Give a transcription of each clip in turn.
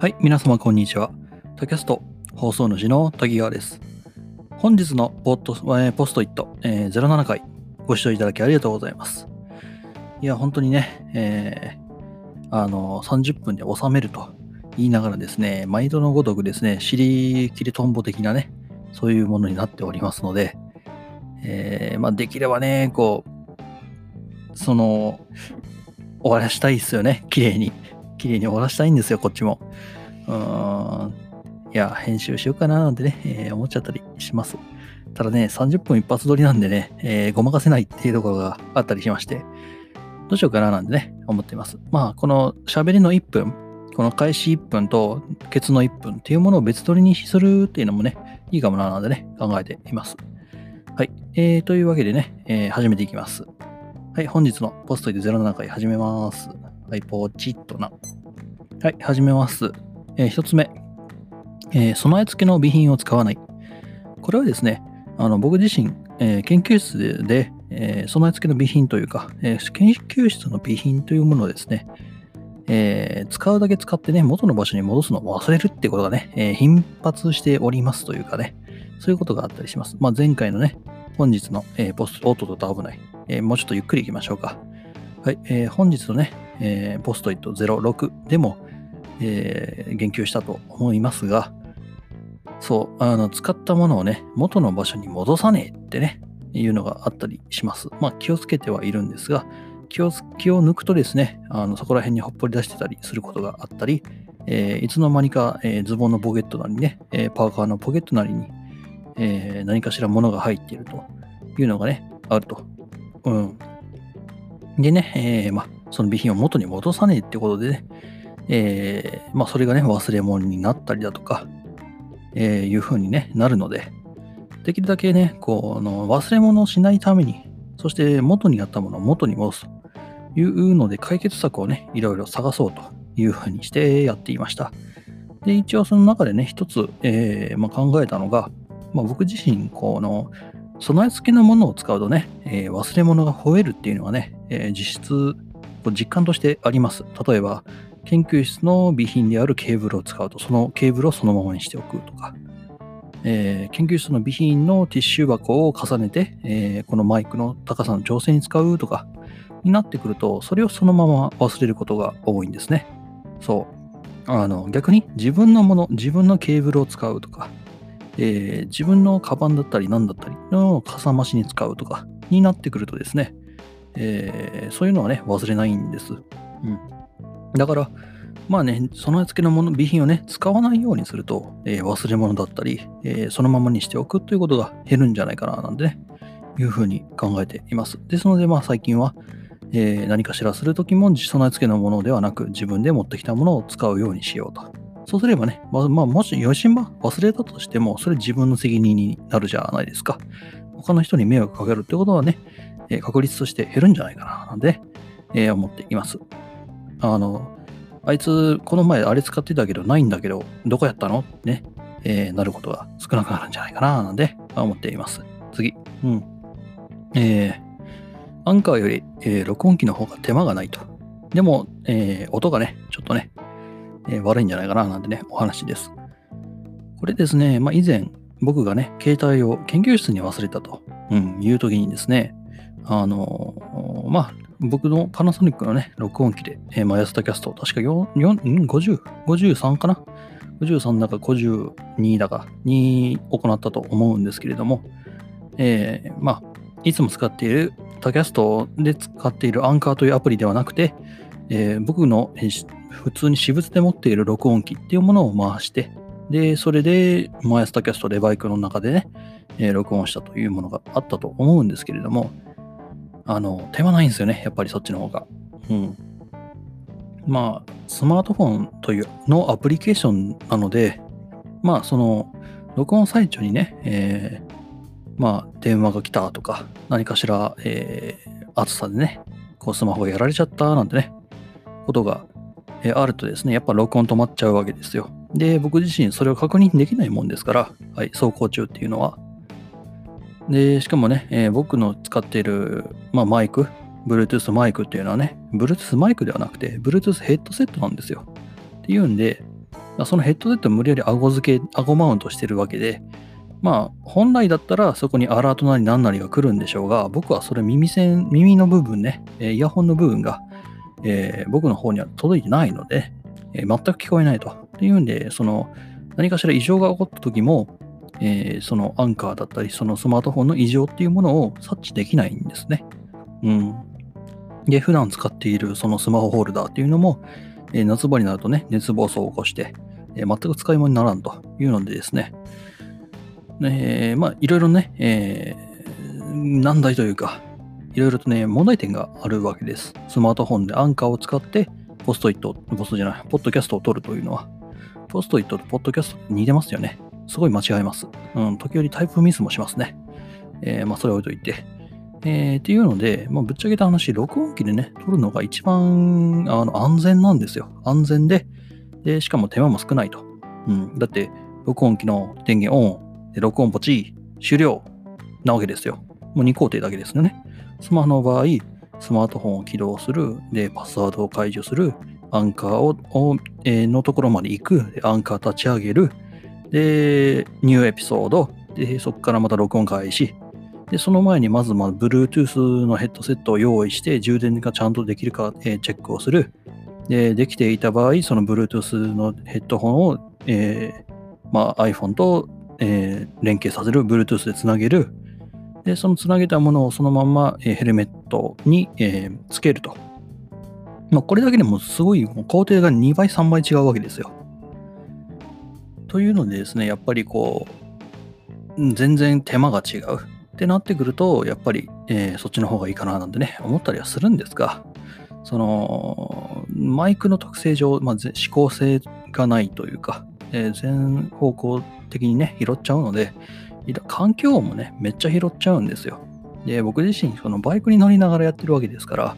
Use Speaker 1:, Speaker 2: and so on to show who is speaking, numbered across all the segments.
Speaker 1: はい、皆様こんにちは。タキャスト放送主の滝川です。本日のポットえーポストイット、えー07回ご視聴いただきありがとうございます。いや、本当にね、えーあの、30分で収めると言いながらですね、毎度のごとくですね、尻切りトンボ的なね、そういうものになっておりますので、えーまあ、できればね、こう、その、終わらしたいですよね、綺麗に。綺麗に終わらしたいんですよ、こっちも。うーん。いや、編集しようかななんてね、えー思っちゃったりします。ただね、30分一発撮りなんでね、えーごまかせないっていうところがあったりしまして、どうしようかななんてね、思っています。まあ、この喋りの1分、この開始1分とケツの1分っていうものを別撮りにするっていうのもね、いいかもななんてね、考えています。はい。えー、というわけでね、えー始めていきます。はい、本日のポストイで07回始めます。はい、ポチッとな。はい、始めます。えー一つ目、えー備え付けの備品を使わない。これはですね、あの僕自身、えー研究室で、え備え付けの備品というか、え研究室の備品というものをですね、え使うだけ使ってね、元の場所に戻すのを忘れるってことがね、え頻発しておりますというかね、そういうことがあったりします。まあ、前回のね、本日の、えーポスト、おっとっと危ない、えもうちょっとゆっくり行きましょうか。はい、えー本日のね、えーポストイット06でも、えー言及したと思いますが、そう、あの、使ったものをね、元の場所に戻さねえってね、いうのがあったりします。まあ、気をつけてはいるんですが、気を気を抜くとですね、あのそこら辺にほっぽり出してたりすることがあったり、えーいつの間にか、えーズボンのポケットなりね、えーパーカーのポケットなりに、え何かしら物が入っているというのがね、あると。うん。でね、えまあ、その備品を元に戻さねえってことでね、えーまあ、それがね、忘れ物になったりだとか、えーいう風に、ね、なるので、できるだけね、こうの忘れ物をしないために、そして元にあったものを元に戻すというので、解決策をね、いろいろ探そうという風にしてやっていました。で、一応その中でね、一つ、えーまあ、考えたのが、まあ、僕自身、この、備え付けのものを使うとね、えー忘れ物が増えるっていうのはね、えー実質、こう実感としてあります。例えば、研究室の備品であるケーブルを使うと、そのケーブルをそのままにしておくとか、えー研究室の備品のティッシュ箱を重ねて、えーこのマイクの高さの調整に使うとか、になってくると、それをそのまま忘れることが多いんですね。そう。あの、逆に自分のもの、自分のケーブルを使うとか、えー自分のカバンだったり何だったりのかさ増しに使うとかになってくるとですね、えーそういうのはね、忘れないんです。うん。だから、まあね、備え付けのもの、備品をね、使わないようにすると、えー忘れ物だったり、えーそのままにしておくということが減るんじゃないかな、なんてね、いうふうに考えています。ですので、まあ最近は、えー何かしらするときも備え付けのものではなく、自分で持ってきたものを使うようにしようと。そうすればね、まあ、まあ、もし余震ば忘れたとしても、それ自分の責任になるじゃないですか。他の人に迷惑かけるってことはね、え確率として減るんじゃないかな、なんで、え思っています。あの、あいつ、この前あれ使ってたけど、ないんだけど、どこやったの？ね、えーなることが少なくなるんじゃないかな、なんで、思っています。次。うん。えーアンカーより、えー録音機の方が手間がないと。でも、えー音がね、ちょっとね、え悪いんじゃないかな、なんてね、お話です。これですね、まあ、以前、僕がね、携帯を研究室に忘れたと、うん、いう時にですね、あのまあ、僕のパナソニックのね、録音機で、えー、マイアスタキャスト、確か4、4 50、53かな ?53 だか52だかに行ったと思うんですけれども、えーまあ、いつも使っているタキャストで使っているアンカーというアプリではなくて、えー僕の、えー普通に私物で持っている録音機っていうものを回して、で、それで、マイアスタキャストでバイクの中でね、えー録音したというものがあったと思うんですけれども、あの、手間ないんですよね、やっぱりそっちの方が。うん。まあ、スマートフォンというのアプリケーションなので、まあ、その、録音最中にね、えーまあ、電話が来たとか、何かしら、えー暑さでね、こうスマホがやられちゃったなんてね、ことが、えーあるとですね、やっぱ録音止まっちゃうわけですよ。で、僕自身それを確認できないもんですから、はい、走行中っていうのは。で、しかもね、えー僕の使っている、まあ、マイク、Bluetooth マイクっていうのはね、Bluetooth マイクではなくて、Bluetooth ヘッドセットなんですよ。っていうんで、そのヘッドセットを無理やり顎付け、顎マウントしてるわけで、まあ、本来だったらそこにアラートなり何なりが来るんでしょうが、僕はそれ耳栓、耳の部分ね、イヤホンの部分が、えー、僕の方には届いてないので、えー、全く聞こえないと。っていうんで、その、何かしら異常が起こった時も、えー、そのアンカーだったり、そのスマートフォンの異常っていうものを察知できないんですね。うん。で、普段使っているそのスマホホルダーっていうのも、えー、夏場になるとね、熱暴走を起こして、えー、全く使い物にならんというのでですね、え、まあ、いろいろね、えー、難題というか、いろいろとね、問題点があるわけです。スマートフォンでアンカーを使って、ポストイット、ポストじゃない、ポッドキャストを撮るというのは、ポストイットとポッドキャスト似てますよね。すごい間違えます。うん、時折タイプミスもしますね。えー、まあ、それを置いといて。えー、っていうので、まあ、ぶっちゃけた話、録音機でね、撮るのが一番あの安全なんですよ。安全でで、しかも手間も少ないと。うん、だって、録音機の電源オン、で録音ポチ、終了なわけですよ。もう2工程だけですよね。スマホの場合、スマートフォンを起動する、で、パスワードを解除する、アンカーを、えー、のところまで行く、アンカー立ち上げる、で、ニューエピソード、で、そこからまた録音開始。で、その前にまず、まあ、Bluetooth のヘッドセットを用意して、充電がちゃんとできるか、えー、チェックをする。で、できていた場合、その Bluetooth のヘッドホンを、えー、まあ、iPhone と、えー、連携させる、Bluetooth でつなげる。で、そのつなげたものをそのまま、えー、ヘルメットに、えー、つけると。まあ、これだけでもすごい工程が2倍、3倍違うわけですよ。というのでですね、やっぱりこう、全然手間が違うってなってくると、やっぱり、えー、そっちの方がいいかななんてね、思ったりはするんですが、その、マイクの特性上、まあ、指向性がないというか、えー、全方向的にね、拾っちゃうので、環境音もね、めっちゃ拾っちゃうんですよ。で、僕自身、そのバイクに乗りながらやってるわけですから、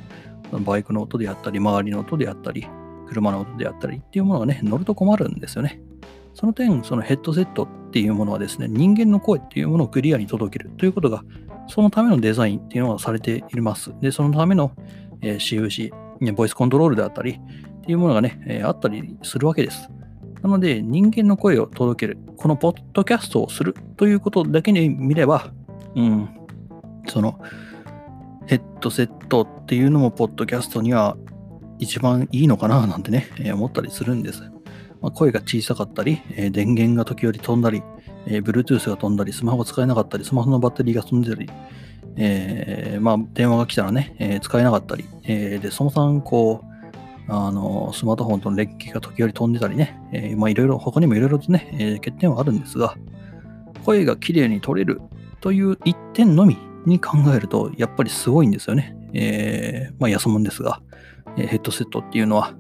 Speaker 1: バイクの音であったり、周りの音であったり、車の音であったりっていうものがね、乗ると困るんですよね。その点、そのヘッドセットっていうものはですね、人間の声っていうものをクリアに届けるということが、そのためのデザインっていうのはされています。で、そのための、えー、CUC、ボイスコントロールであったりっていうものがね、えー、あったりするわけです。なので、人間の声を届ける、このポッドキャストをするということだけに見れば、うん、その、ヘッドセットっていうのも、ポッドキャストには一番いいのかななんてね、えー、思ったりするんです。まあ、声が小さかったり、えー、電源が時折飛んだり、えー、Bluetooth が飛んだり、スマホが使えなかったり、スマホのバッテリーが飛んでたり、えー、まあ、電話が来たらね、えー、使えなかったり、えー、で、その3、こう、あの、スマートフォンとの連携が時折飛んでたりね、いろいろ、他にもいろいろとね、え、欠点はあるんですが、声が綺麗に取れるという一点のみに考えると、やっぱりすごいんですよね。えー、まあ、安物ですが、え、ヘッドセットっていうのは、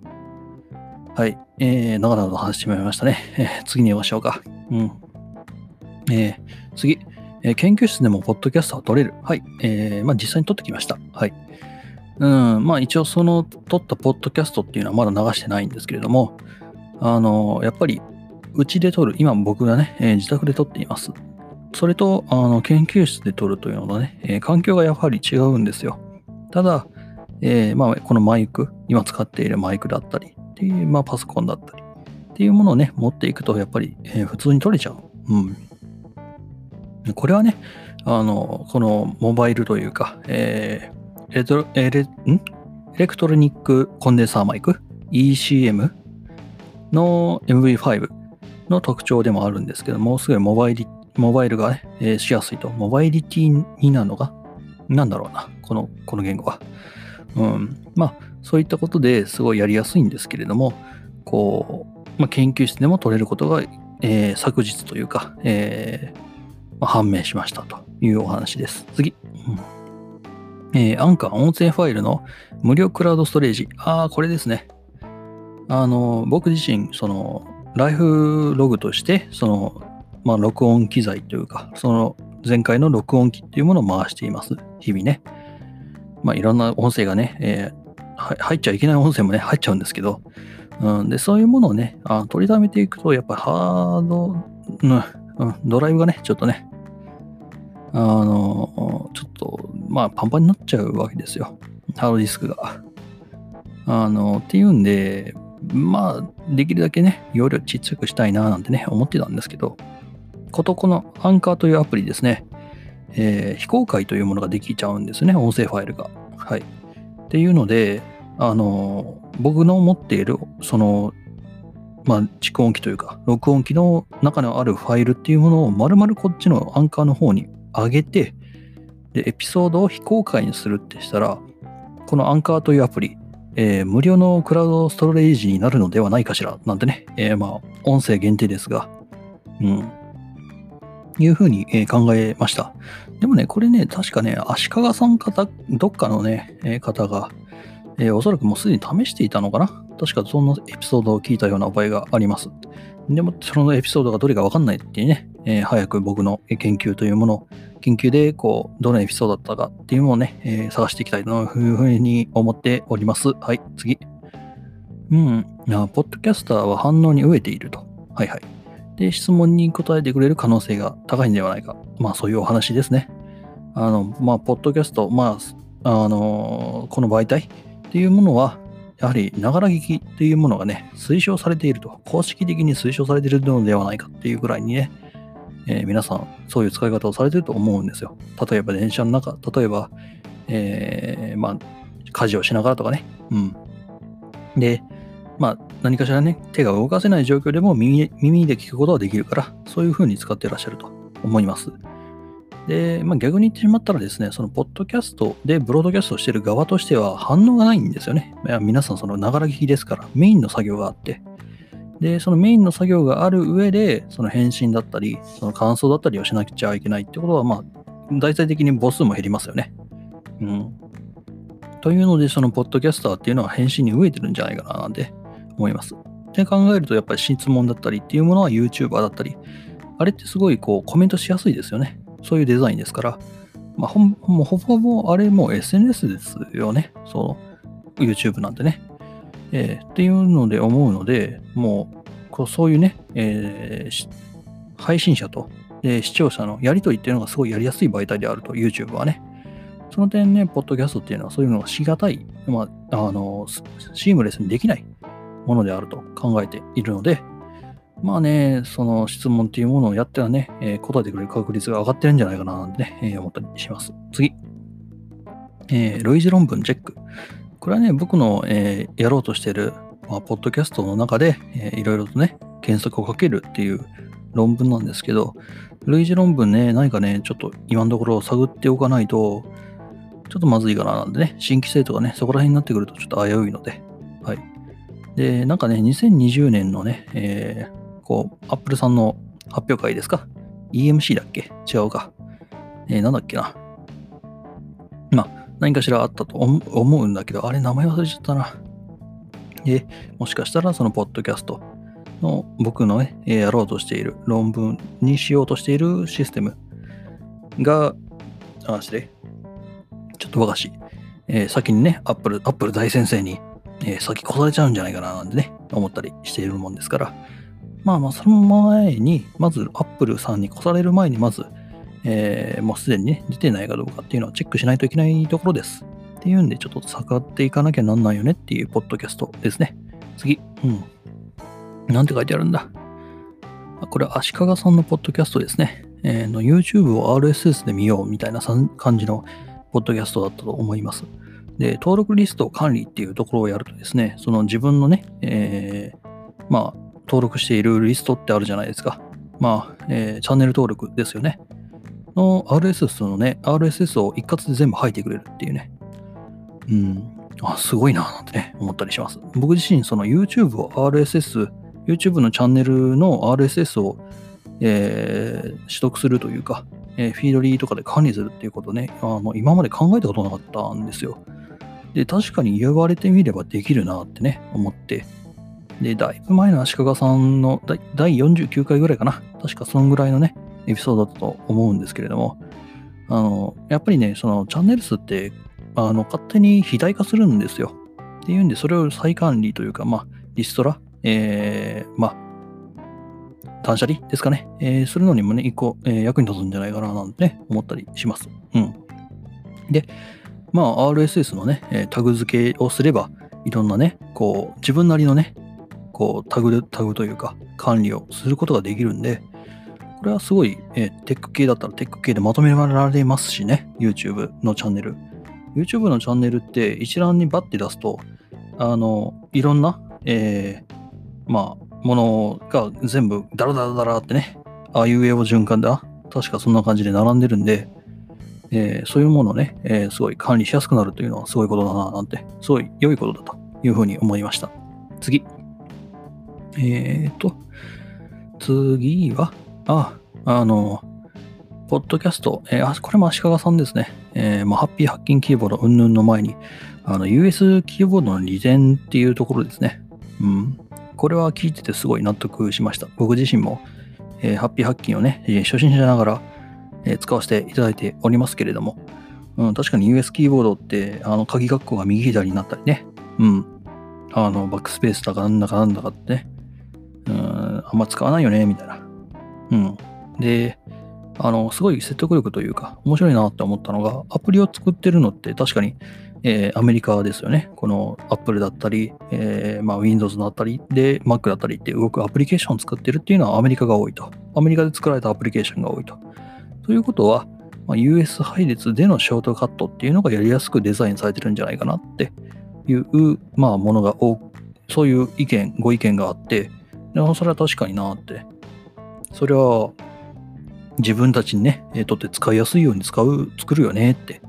Speaker 1: はい。えー、長々と話してしまいましたね。えー、次に行きましょうか。うん。えー、次。えー、研究室でもポッドキャストは撮れる。はい。えー、まあ実際に撮ってきました。はい。うん、まあ一応その撮ったポッドキャストっていうのはまだ流してないんですけれども、あの、やっぱり、うちで撮る、今僕がね、えー、自宅で撮っています。それと、あの、研究室で撮るというのはね、えー、環境がやはり違うんですよ。ただ、えー、まあ、このマイク、今使っているマイクだったり、っていう、まあ、パソコンだったりっていうものをね、持っていくと、やっぱり、えー、普通に取れちゃう。うん。これはね、あの、このモバイルというか、えー、エレトエレん？エレクトロニックコンデンサーマイク？ECM の MV5 の特徴でもあるんですけども、すごいモバイリモバイルがね、えー、しやすいと。モバイリティになるのが、なんだろうな、この、この言語は。うん。まあ、そういったことですごいやりやすいんですけれども、こう、まあ、研究室でも取れることが、えー、昨日というか、えーまあ、判明しましたというお話です。次。うんえー、アンカー音声ファイルの無料クラウドストレージ。ああ、これですね。あの、僕自身、その、ライフログとして、その、まあ、録音機材というか、その前回の録音機っていうものを回しています。日々ね。まあ、いろんな音声がね、え入っちゃいけない音声もね、入っちゃうんですけど、うん、で、そういうものをね、あ取りためていくと、やっぱハード、うん、ドライブがね、ちょっとね、あの、ちょっと、まあ、パンパンになっちゃうわけですよ。ハードディスクが。あの、っていうんで、まあ、できるだけね、容量ちっちゃくしたいななんてね、思ってたんですけど、ことこのアンカーというアプリですね、えー、非公開というものができちゃうんですね、音声ファイルが。はい。っていうので、あの、僕の持っている、その、まあ、蓄音機というか、録音機の中にあるファイルっていうものを丸々こっちのアンカーの方に上げて、で、エピソードを非公開にするってしたら、このアンカーというアプリ、えー、無料のクラウドストレージになるのではないかしら、なんてね、えー、まあ、音声限定ですが、うん、いうふうに、え考えました。でもね、これね、確かね、足利さん方、どっかのね、え方が、えー、おそらくもうすでに試していたのかな確かそんなエピソードを聞いたような場合があります。でも、そのエピソードがどれかわかんないっていうね、えー、早く僕の研究というものを、研究で、こう、どのエピソードだったかっていうのをね、えー、探していきたいというふうに思っております。はい、次。うん。ポッドキャスターは反応に飢えていると。はいはい。で、質問に答えてくれる可能性が高いんではないか。まあ、そういうお話ですね。あの、まあ、ポッドキャスト、まあ、あの、この媒体っていうものは、やはり、ながら聞きっていうものがね、推奨されていると、公式的に推奨されているのではないかっていうぐらいにね、えー、皆さん、そういう使い方をされてると思うんですよ。例えば電車の中、例えば、えー、まあ、家事をしながらとかね。うん。で、まあ、何かしらね、手が動かせない状況でも耳耳で聞くことができるから、そういうふうに使ってらっしゃると思います。で、まあ、逆に言ってしまったらですね、そのポッドキャストでブロードキャストしてる側としては反応がないんですよね。いや皆さん、そのながら聞きですから、メインの作業があって、で、そのメインの作業がある上で、その返信だったり、その感想だったりをしなくちゃいけないってことは、まあ、大体的に母数も減りますよね。うん。というので、そのポッドキャスターっていうのは返信に飢えてるんじゃないかななんて思います。で考えると、やっぱり質問だったりっていうものは YouTuber だったり、あれってすごいこうコメントしやすいですよね。そういうデザインですから、まあ、ほもうほぼほぼあれもう SNS ですよね。その YouTube なんてね。えー、っていうので思うので、もう、こうそういうね、えー、配信者と、えー、視聴者のやりとりっていうのがすごいやりやすい媒体であると、YouTube はね。その点ね、ポッドキャストっていうのはそういうのがしがたい、まあ、あの、シームレスにできないものであると考えているので、まあね、その質問っていうものをやったらね、えー、答えてくれる確率が上がってるんじゃないかななんてね、えー、思ったりします。次。えー、類似論文チェック。これはね、僕の、えー、やろうとしている、まあ、ポッドキャストの中で、えー、いろいろとね、検索をかけるっていう論文なんですけど、類似論文ね、何かね、ちょっと今のところ探っておかないと、ちょっとまずいかななんでね、新規性とかね、そこら辺になってくるとちょっと危ういので、はい。で、なんかね、2020年のね、えー、こう、Apple さんの発表会ですか ?EMC だっけ？違うか。えー、なんだっけな？まあ、何かしらあったと思うんだけど、あれ名前忘れちゃったな。で、もしかしたらそのポッドキャストの僕のね、やろうとしている論文にしようとしているシステムが、あ、して、ちょっと和菓子、えー、先にね、アップル、アップル大先生に、えー、先越されちゃうんじゃないかななんてね、思ったりしているもんですから、まあまあ、その前に、まず、アップルさんに越される前に、まず、えー、もうすでにね、出てないかどうかっていうのはチェックしないといけないところです。っていうんで、ちょっと下っていかなきゃなんないよねっていうポッドキャストですね。次。うん。なんて書いてあるんだ。これ、足利さんのポッドキャストですね。えー、の YouTube を RSS で見ようみたいな感じのポッドキャストだったと思います。で、登録リスト管理っていうところをやるとですね、その自分のね、えー、まあ、登録しているリストってあるじゃないですか。まあ、えー、チャンネル登録ですよね。の RSS のね、RSS を一括で全部吐いてくれるっていうね。うん。あ、すごいな、なんてね、思ったりします。僕自身、その YouTube を RSS、YouTube のチャンネルの RSS を、えー、取得するというか、えー、フィードリーとかで管理するっていうことね、あの今まで考えたことなかったんですよ。で、確かに言われてみればできるなってね、思って。で、だいぶ前の足利さんの第49回ぐらいかな。確かそのぐらいのね、エピソードだったと思うんですけれども、あの、やっぱりね、そのチャンネル数って、あの、勝手に肥大化するんですよ。っていうんで、それを再管理というか、まあ、リストラ、えー、まあ、断捨離ですかね、えー、するのにもね、一個、えー、役に立つんじゃないかななんてね、思ったりします。うん。で、まあ、RSS のね、タグ付けをすれば、いろんなね、こう、自分なりのね、こう、タグ、タグというか、管理をすることができるんで、これはすごい、えーテック系だったらテック系でまとめられますしね、YouTube のチャンネル。YouTube のチャンネルって一覧にバッて出すと、あの、いろんな、えーまあ、ものが全部ダラダラダラってね、ああいう絵を循環で、あ確かそんな感じで並んでるんで、えーそういうものをね、えーすごい管理しやすくなるというのはすごいことだな、なんて、すごい良いことだというふうに思いました。次。えーと、次は、あ、あの、ポッドキャスト、えーあ、これも足利さんですね。えーまあ、ハッピーハッキンキーボード云々の前に、あの、US キーボードの利点っていうところですね。うん。これえー、使わせていただいておりますけれども、うん、確かに US キーボードって、あの、鍵括弧が右左になったりね、うん。あの、バックスペースだかなんだかなんだかってね、うん、あんま使わないよね、みたいな。うん。で、あの、すごい説得力というか、面白いなって思ったのが、アプリを作ってるのって確かに、えーアメリカですよね。この Apple だったり、えーまあ、Windows だったり、で、Mac だったりって動くアプリケーションを作ってるっていうのはアメリカが多いと。アメリカで作られたアプリケーションが多いと。ということは、ま、US 配列でのショートカットっていうのがやりやすくデザインされてるんじゃないかなっていう、まあ、ものが多く、そういう意見、ご意見があって、でもそれは確かになって。それは、自分たちにね、えーとって使いやすいように使う、作るよねって。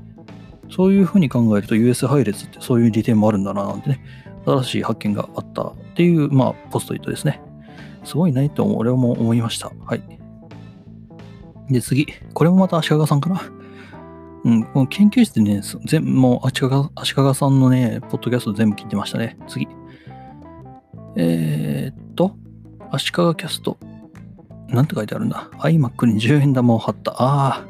Speaker 1: そういうふうに考えると US 配列ってそういう利点もあるんだななんてね、新しい発見があったっていう、まあ、ポストイットですね。すごいなねと俺も思いました。はい。で、次。これもまた足利さんかな？うん、この研究室でね、全もう足利足利さんのね、ポッドキャスト全部聞いてましたね。次。えー、っと、足利キャスト。なんて書いてあるんだ ?iMac に10円玉を貼った。あ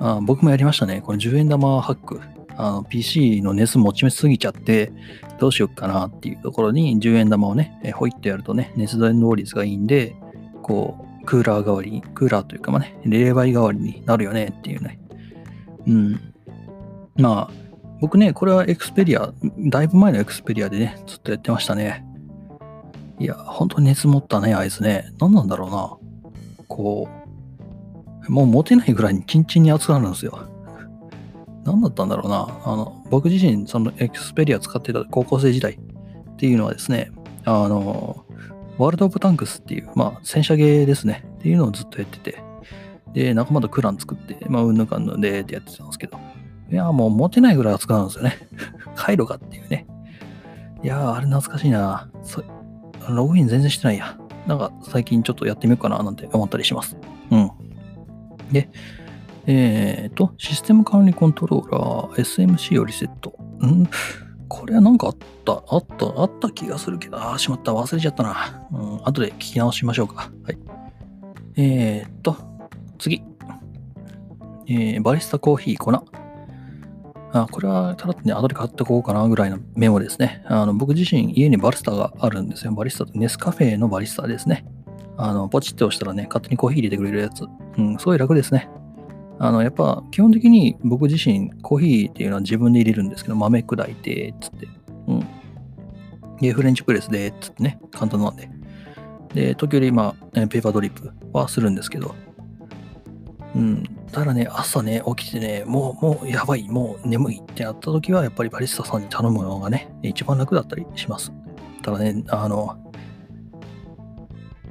Speaker 1: あ、僕もやりましたね。これ10円玉ハック。あの PC の熱持ちすぎちゃって、どうしよっかなっていうところに10円玉をね、えほいってやるとね、熱伝導率がいいんで、こう、クーラー代わりに、クーラーというかまあね、冷媒代わりになるよねっていうね。うん。まあ、僕ね、これはエクスペリア、だいぶ前のエクスペリアでね、ずっとやってましたね。いや、本当に熱持ったね、あいつね。何なんだろうな。こう、もう持てないぐらいにキンチンに熱くなるんですよ。何だったんだろうな。あの、僕自身、そのエクスペリア使ってた高校生時代っていうのはですね、あの、ワールド・オブ・タンクスっていう、まあ、戦車ゲーですね。っていうのをずっとやってて、で、仲間とクラン作って、まあ、うんぬかんぬでってやってたんですけど、いや、もう持てないぐらい熱くなるんですよね。回路がっていうね。いや、あれ懐かしいな。ログイン全然してないや。なんか最近ちょっとやってみようかななんて思ったりします。うん。で、えーと、システム管理コントローラー、SMC をリセット。ん？これはなんかあった、あった、あった気がするけど、ああ、しまった、忘れちゃったな。うん、後で聞き直しましょうか。はい。えーと、次。えー、バリスタコーヒー粉。あこれはただね、後で買っておこうかなぐらいのメモですね。あの僕自身家にバリスタがあるんですよ。バリスタってネスカフェのバリスタですね。あの、ポチって押したらね、勝手にコーヒー入れてくれるやつ。うん、すごい楽ですね。あの、やっぱ基本的に僕自身コーヒーっていうのは自分で入れるんですけど、豆砕いて、つって。うん。で、フレンチプレスで、つってね、簡単なんで。で、時折、まあ、えペーパードリップはするんですけど、うん。ただね、朝ね、起きてね、もう、もう、やばい、もう眠いってなった時は、やっぱりバリスタさんに頼むのがね、一番楽だったりします。ただね、あの、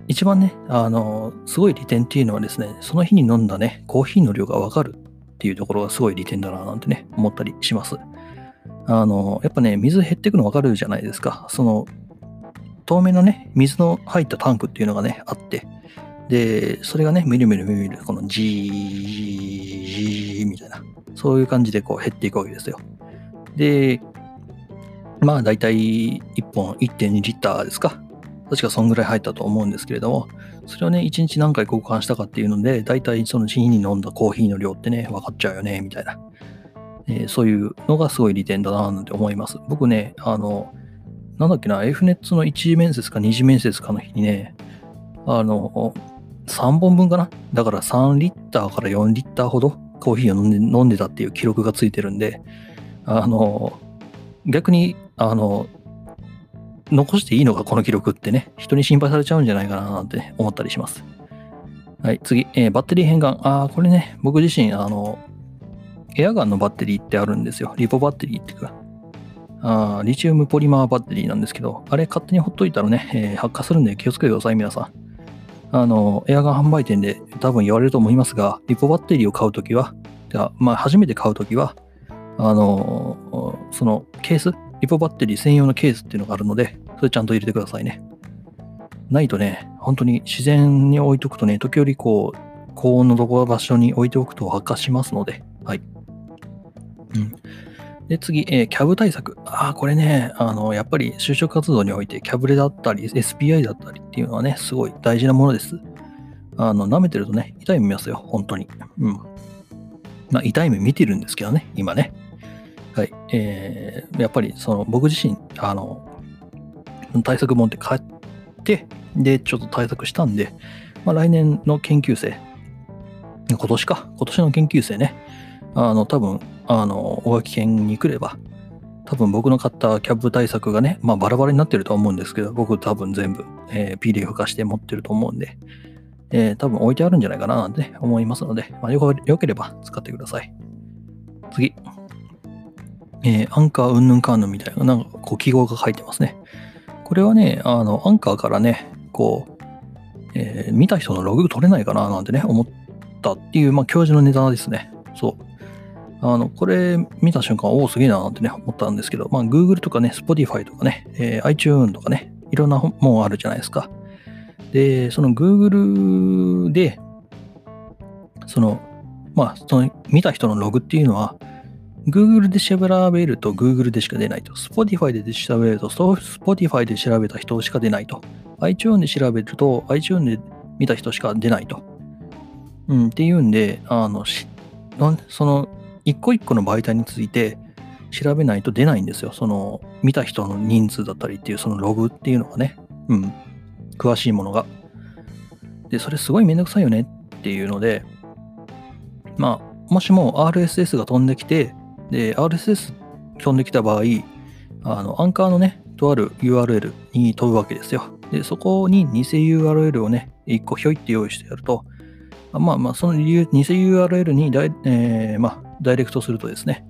Speaker 1: 一番ね、あの、すごい利点っていうのはですね、その日に飲んだね、コーヒーの量がわかるっていうところがすごい利点だな、なんてね、思ったりします。あの、やっぱね、水減っていくのわかるじゃないですか。その、透明なね、水の入ったタンクっていうのがね、あって、で、それがね、みるみるみるみる、このジー、ジーみたいな、そういう感じでこう減っていくわけですよ。で、まあ大体1本1.2リッターですか。確かそんぐらい入ったと思うんですけれども、それをね、1日何回交換したかっていうので、大体その日に飲んだコーヒーの量ってね、分かっちゃうよね、みたいな。えーそういうのがすごい利点だな、なんて思います。僕ね、あの、なんだっけな、F ネッツの一次面接か二次面接かの日にね、あの、3本分かな？だから3リッターから4リッターほどコーヒーを飲んで飲んでたっていう記録がついてるんで、あの、逆に、あの、残していいのか、この記録ってね、人に心配されちゃうんじゃないかななんて、思ったりします。はい、次、えー、バッテリー変換。ああ、これね、僕自身、あの、エアガンのバッテリーってあるんですよ。リポバッテリーっていうか、あリチウムポリマーバッテリーなんですけど、あれ勝手にほっといたらね、えー、発火するんで気をつけてください、皆さん。あの、エアガン販売店で多分言われると思いますが、リポバッテリーを買うときは、まあ、初めて買うときは、あの、そのケース、リポバッテリー専用のケースっていうのがあるので、それちゃんと入れてくださいね。ないとね、本当に自然に置いとくとね、時折こう、高温のどこか場所に置いておくと発火しますので、はい。うん。で、次、えー、キャブ対策。ああ、これね、あの、やっぱり就職活動において、キャブレだったり、SPI だったりっていうのはね、すごい大事なものです。あの、舐めてるとね、痛い目見ますよ、本当に。うん。まあ、痛い目見てるんですけどね、今ね。はい。えー、やっぱり、その、僕自身、あの、対策本って買って、で、ちょっと対策したんで、まあ、来年の研究生、今年か、今年の研究生ね、あの、多分、あの、大垣県に来れば、多分僕の買ったキャップ対策がね、まあバラバラになってると思うんですけど、僕多分全部、えー、PDF 化して持ってると思うんで、えー、多分置いてあるんじゃないかななんて、思いますので、まあ、よよければ使ってください。次。えー、アンカーうんぬんかんぬんみたいな、なんかこう記号が書いてますね。これはね、あの、アンカーからね、こう、えー、見た人のログ取れないかななんてね、思ったっていう、まあ、教授のネタですね。そう。あの、これ見た瞬間、おお、すげえななんてね、思ったんですけど、まあ、Google とかね、Spotify とかね、えー、iTunes とかね、いろんなもんあるじゃないですか。で、その Google で、その、まあ、その見た人のログっていうのは、Google で調べると Google でしか出ないと。Spotify で調べると Spotify で調べた人しか出ないと。iTunes で調べると iTunes で見た人しか出ないと。うん、っていうんで、あの、その一個一個の媒体について調べないと出ないんですよ。その見た人の人数だったりっていうそのログっていうのがね、うん、詳しいものが。で、それすごいめんどくさいよねっていうので、まあ、もしも RSS が飛んできて、で、RSS 飛んできた場合、あの、アンカーのね、とある URL に飛ぶわけですよ。で、そこに偽 URL をね、一個ひょいって用意してやると、まあまあ、その理由、偽 URL にダイ,、えーまあ、ダイレクトするとですね、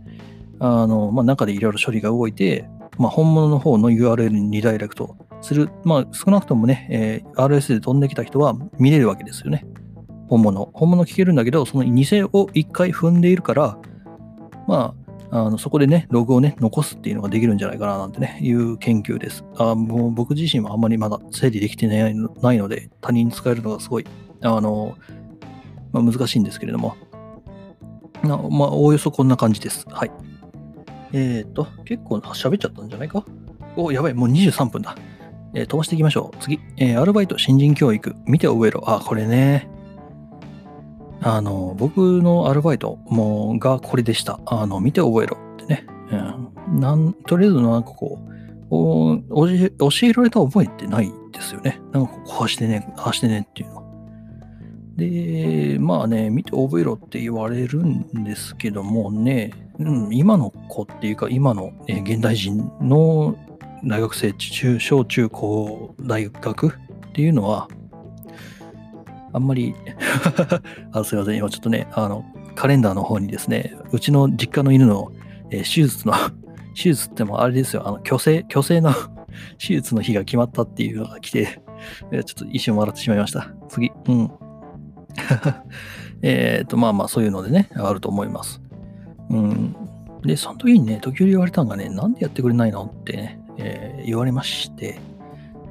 Speaker 1: あの、まあ、中でいろいろ処理が動いて、まあ、本物の方の URL にダイレクトする、まあ、少なくともね、えー、RS で飛んできた人は見れるわけですよね。本物。本物聞けるんだけど、その偽を一回踏んでいるから、まあ、あのそこでね、ログをね、残すっていうのができるんじゃないかななんてね、いう研究です。あもう僕自身はあんまりまだ整理できてないので、他人に使えるのがすごい、あの、まあ、難しいんですけれども、なまあ、おおよそこんな感じです。はい。えっ、ー、と、結構喋っちゃったんじゃないか？お、やばい、もう23分だ。えー、飛ばしていきましょう。次、えー、アルバイト新人教育、見て覚えろ。あ、これね。あの、僕のアルバイトもがこれでした。あの、見て覚えろってね。うん、なんとりあえずなんかこう、お教えられた覚えってないですよね。なんかこうしてね、ああしてねっていうのは。で、まあね、見て覚えろって言われるんですけどもね、うん、今の子っていうか、今の、え現代人の大学生、中小中高大学っていうのは、あんまり あ、すいません、今ちょっとね、あの、カレンダーの方にですね、うちの実家の犬の、えー、手術の 手術ってもあれですよ、あの、虚勢、虚勢の 手術の日が決まったっていうのが来て、ちょっと一瞬笑ってしまいました。次、うん。えっと、まあまあ、そういうのでね、あると思います。うん。で、その時にね、時折言われたのがね、なんでやってくれないのってね、えー、言われまして、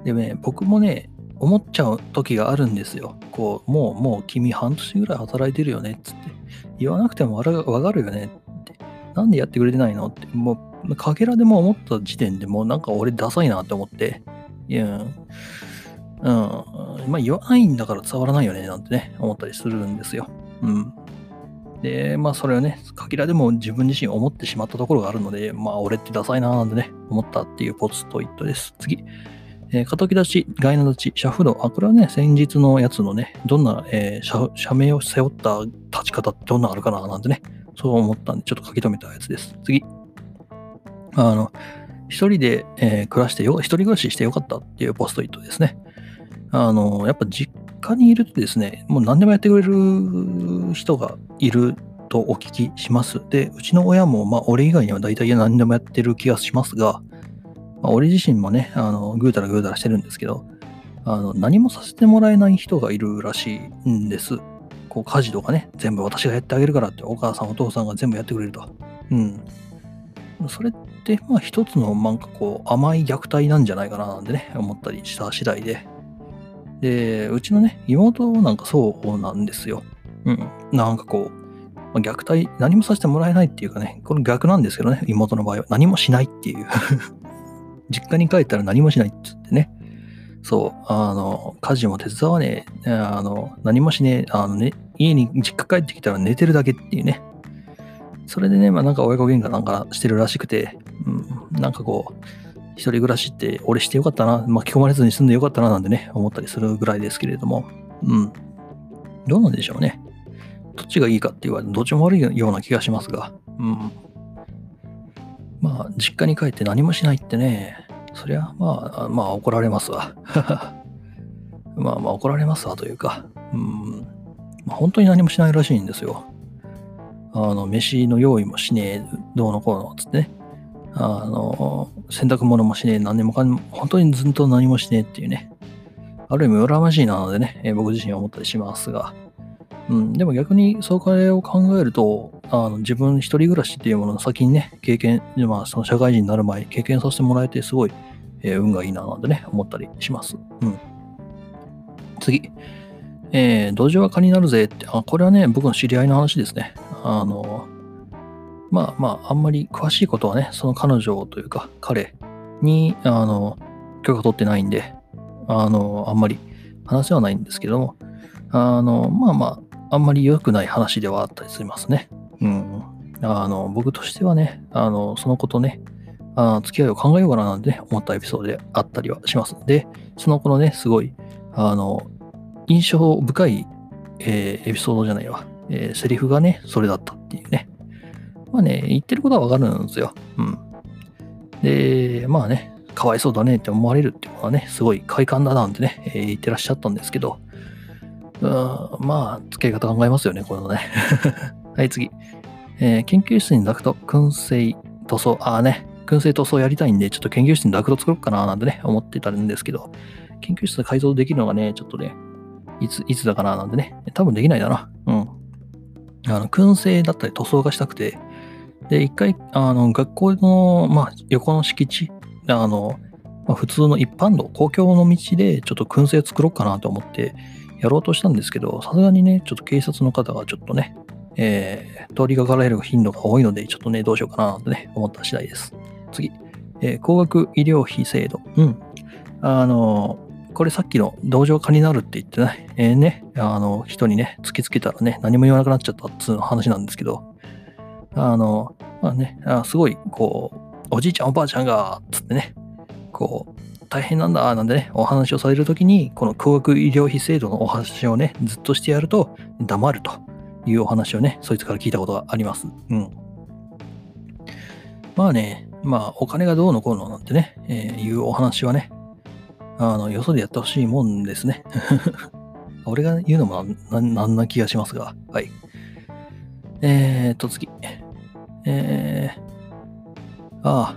Speaker 1: でね、僕もね、思っちゃう時があるんですよ。こう、もう、もう君半年ぐらい働いてるよねっ、つって。言わなくてもわかるよねって。なんでやってくれてないのって。もう、かけらでも思った時点でもうなんか俺ダサいなって思って。いや、うん。まあ言わないんだから伝わらないよね、なんてね、思ったりするんですよ。うん。で、まあそれはね、かけらでも自分自身思ってしまったところがあるので、まあ俺ってダサいなーなんてね、思ったっていうポツトイットです。次。えー、書き出し、ガイナ立ち、シャフロ。あ、これはね、先日のやつのね、どんな、えー、社名を背負った立ち方ってどんなあるかななんてね、そう思ったんで、ちょっと書き留めたやつです。次。あの、一人で、えー暮らしてよ、一人暮らししてよかったっていうポストイットですね。あの、やっぱ実家にいるとですね、もう何でもやってくれる人がいるとお聞きします。で、うちの親も、まあ、俺以外には大体何でもやってる気がしますが、まあ、俺自身もね、あの、ぐうたらぐうたらしてるんですけど、あの、何もさせてもらえない人がいるらしいんです。こう、家事とかね、全部私がやってあげるからって、お母さん、お父さんが全部やってくれると。うん。それって、まあ、一つの、なんかこう、甘い虐待なんじゃないかな、なんてね、思ったりした次第で。で、うちのね、妹なんかそうなんですよ。うん。なんかこう、ま虐待、何もさせてもらえないっていうかね、これ逆なんですけどね、妹の場合は。何もしないっていう。実家に帰ったら何もしないっつってね。そう、あの、家事も手伝わねえ、あの、何もしねえ、あのね、家に実家帰ってきたら寝てるだけっていうね。それでね、まあなんか親子喧嘩なんかしてるらしくて、うん、なんかこう、一人暮らしって俺してよかったな、巻き込まれずに済んでよかったななんてね、思ったりするぐらいですけれども、うん。どうなんでしょうね。どっちがいいかって言われてどっちも悪いような気がしますが、うん。まあ、実家に帰って何もしないってね、そりゃ、まあ、まあ怒られますわ。まあまあ怒られますわというか、うん。まあ、本当に何もしないらしいんですよ。あの、飯の用意もしねえ、どうのこうの、つってね。あの、洗濯物もしねえ、何でもかん、本当にずっと何もしねえっていうね。ある意味羨ましいなのでね、え僕自身は思ったりしますが。うん、でも逆にそうこれを考えると、あの自分一人暮らしっていうものの先にね、経験、まあその社会人になる前に経験させてもらえてすごい、えー運がいいななんてね、思ったりします。うん。次。えー、土壌は蚊になるぜって、あ、これはね、僕の知り合いの話ですね。あの、まあまあ、あんまり詳しいことはね、その彼女というか、彼に、あの、許可取ってないんで、あの、あんまり話せはないんですけども、あの、まあまあ、あんまり良くない話ではあったりしますね。うん。あの、僕としてはね、あの、そのことね、あ付き合いを考えようかななんてね、思ったエピソードであったりはしますの。で、その子のね、すごい、あの、印象深い、えーエピソードじゃないわ、えーセリフがね、それだったっていうね。まあね、言ってることはわかるんですよ。うん。で、まあね、かわいそうだねって思われるっていうのはね、すごい快感だなんてね、えー言ってらっしゃったんですけど、うん、まあ、付き合い方考えますよね、このね。はい、次。えー研究室にダクト、燻製塗装、ああね、燻製塗装やりたいんで、ちょっと研究室にダクト作ろうかななんてね、思ってたんですけど、研究室で改造できるのがね、ちょっとね、いつ、いつだかななんてね、多分できないだな。うん。あの、燻製だったり塗装がしたくて、で、一回、あの、学校の、まあ、横の敷地、あの、まあ、普通の一般道、公共の道で、ちょっと燻製作ろうかなと思って、やろうとしたんですけど、さすがにね、ちょっと警察の方がちょっとね、えー通りがかられる頻度が多いので、ちょっとね、どうしようかなってね、思った次第です。次。えー高額医療費制度。うん。あの、これさっきの同情化になるって言ってね、えーね、あの、人にね、突きつけたらね、何も言わなくなっちゃったっつう話なんですけど、あの、まあね、あすごい、こう、おじいちゃんおばあちゃんが、つってね、こう、大変なんだ、なんでね、お話をされるときに、この高額医療費制度のお話をね、ずっとしてやると、黙るというお話をね、そいつから聞いたことがあります。うん。まあね、まあ、お金がどうのこうのなんてね、えーいうお話はね、あの、よそでやってほしいもんですね。俺が言うのもななんな気がしますが、はい。えーっと、次。えー、ああ、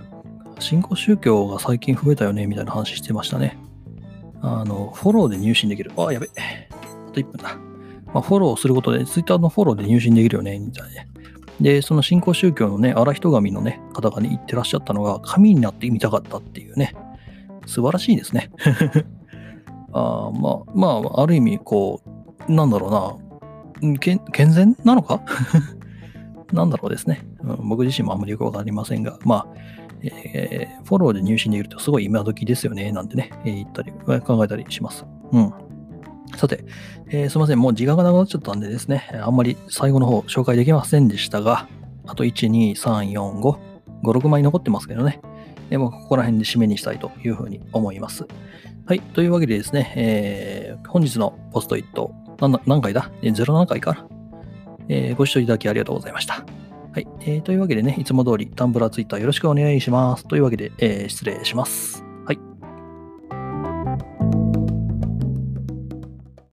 Speaker 1: 新興宗教が最近増えたよね、みたいな話してましたね。あの、フォローで入信できる。あ、やべ。あと1分だ。まあ、フォローすることで、ツイッターのフォローで入信できるよね、みたいなね。で、その新興宗教のね、荒人神のね、方がね、言ってらっしゃったのが、神になってみたかったっていうね。素晴らしいですね。あまあ、まあ、ある意味、こう、なんだろうな、健健全なのか？なんだろうですね、うん。僕自身もあんまりよくわかりませんが、まあ、えーフォローで入信できるとすごい今時ですよね、なんてね、えー言ったり、考えたりします。うん。さて、えーすいません、もう時間がなくなっちゃったんでですね、あんまり最後の方紹介できませんでしたが、あと1、2、3、4、5、5、6枚残ってますけどね、えーもここら辺で締めにしたいというふうに思います。はい、というわけでですね、えー本日のポストイット、何回だ ?07 回かな、えーご視聴いただきありがとうございました。はい、えーというわけでね、いつも通り、タンブラー、ツイッターよろしくお願いします。というわけで、えー失礼します。